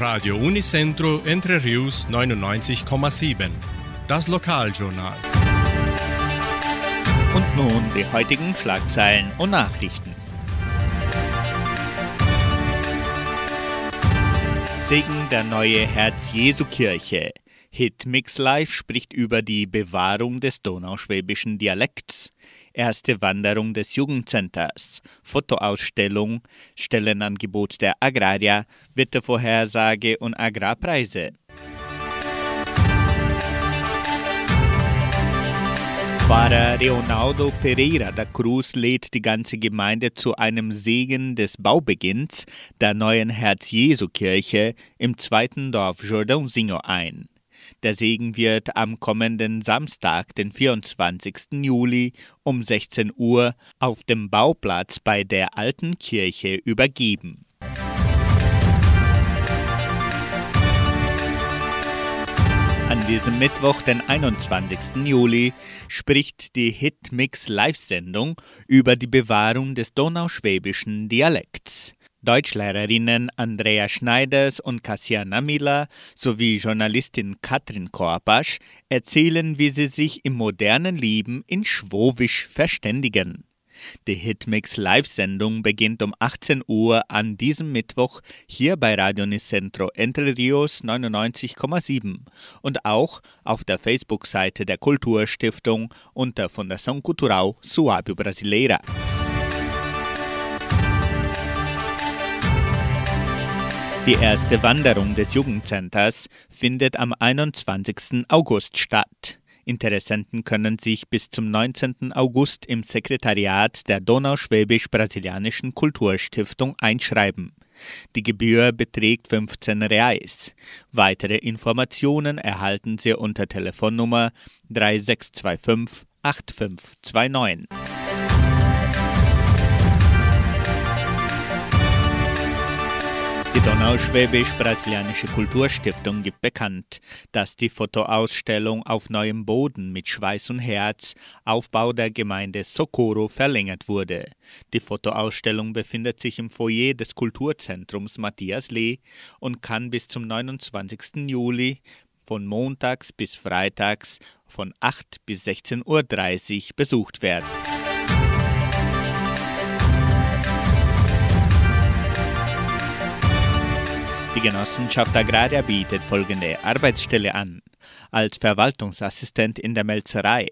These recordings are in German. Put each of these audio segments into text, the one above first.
Radio Unicentro Entre Rius 99,7. Das Lokaljournal. Und nun die heutigen Schlagzeilen und Nachrichten. Segen der neue Herz-Jesu-Kirche. Hit Mix Live spricht über die Bewahrung des donauschwäbischen Dialekts. Erste Wanderung des Jugendcenters, Fotoausstellung, Stellenangebot der Agraria, Wettervorhersage und Agrarpreise. Pfarrer Leonardo Pereira da Cruz lädt die ganze Gemeinde zu einem Segen des Baubeginns der neuen Herz-Jesu-Kirche im zweiten Dorf Jordãozinho ein. Der Segen wird am kommenden Samstag, den 24. Juli um 16 Uhr auf dem Bauplatz bei der alten Kirche übergeben. An diesem Mittwoch, den 21. Juli, spricht die Hitmix Live-Sendung über die Bewahrung des donauschwäbischen Dialekts. Deutschlehrerinnen Andrea Schneiders und Kassiana Miller sowie Journalistin Katrin Korpasch erzählen, wie sie sich im modernen Leben in Schwowisch verständigen. Die Hitmix Live-Sendung beginnt um 18 Uhr an diesem Mittwoch hier bei Radio Nicentro Entre Rios 99,7 und auch auf der Facebook-Seite der Kulturstiftung unter Fundação Cultural Suábio Brasileira. Die erste Wanderung des Jugendcenters findet am 21. August statt. Interessenten können sich bis zum 19. August im Sekretariat der Donauschwäbisch-Brasilianischen Kulturstiftung einschreiben. Die Gebühr beträgt 15 Reais. Weitere Informationen erhalten Sie unter Telefonnummer 3625 8529. Donauschwäbisch-Brasilianische Kulturstiftung gibt bekannt, dass die Fotoausstellung auf neuem Boden mit Schweiß und Herz, Aufbau der Gemeinde Socorro, verlängert wurde. Die Fotoausstellung befindet sich im Foyer des Kulturzentrums Matthias Lee und kann bis zum 29. Juli von montags bis freitags von 8 bis 16.30 Uhr besucht werden. Die Genossenschaft Agraria bietet folgende Arbeitsstelle an. Als Verwaltungsassistent in der Melzerei.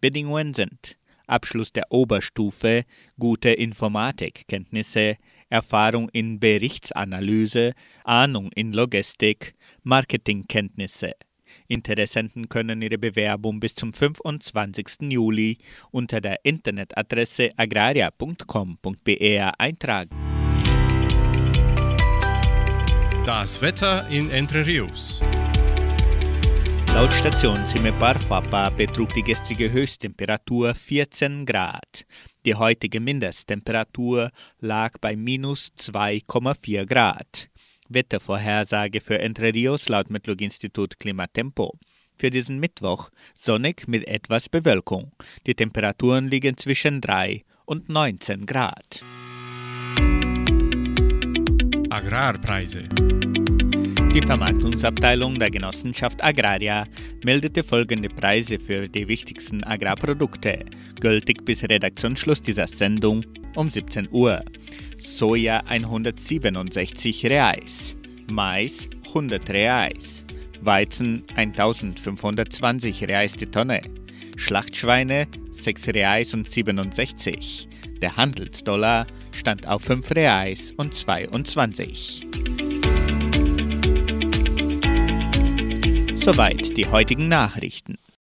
Bedingungen sind Abschluss der Oberstufe, gute Informatikkenntnisse, Erfahrung in Berichtsanalyse, Ahnung in Logistik, Marketingkenntnisse. Interessenten können ihre Bewerbung bis zum 25. Juli unter der Internetadresse agraria.com.br eintragen. Das Wetter in Entre Rios. Laut Station Simepar Fapa betrug die gestrige Höchsttemperatur 14 Grad. Die heutige Mindesttemperatur lag bei minus 2,4 Grad. Wettervorhersage für Entre Rios laut Metlog-Institut Klimatempo. Für diesen Mittwoch sonnig mit etwas Bewölkung. Die Temperaturen liegen zwischen 3 und 19 Grad. Agrarpreise. Die Vermarktungsabteilung der Genossenschaft Agraria meldete folgende Preise für die wichtigsten Agrarprodukte, gültig bis Redaktionsschluss dieser Sendung um 17 Uhr. Soja 167 Reais, Mais 100 Reais, Weizen 1520 Reais die Tonne, Schlachtschweine 6 Reais und 67. Der Handelsdollar stand auf 5 Reais und 22. Soweit die heutigen Nachrichten.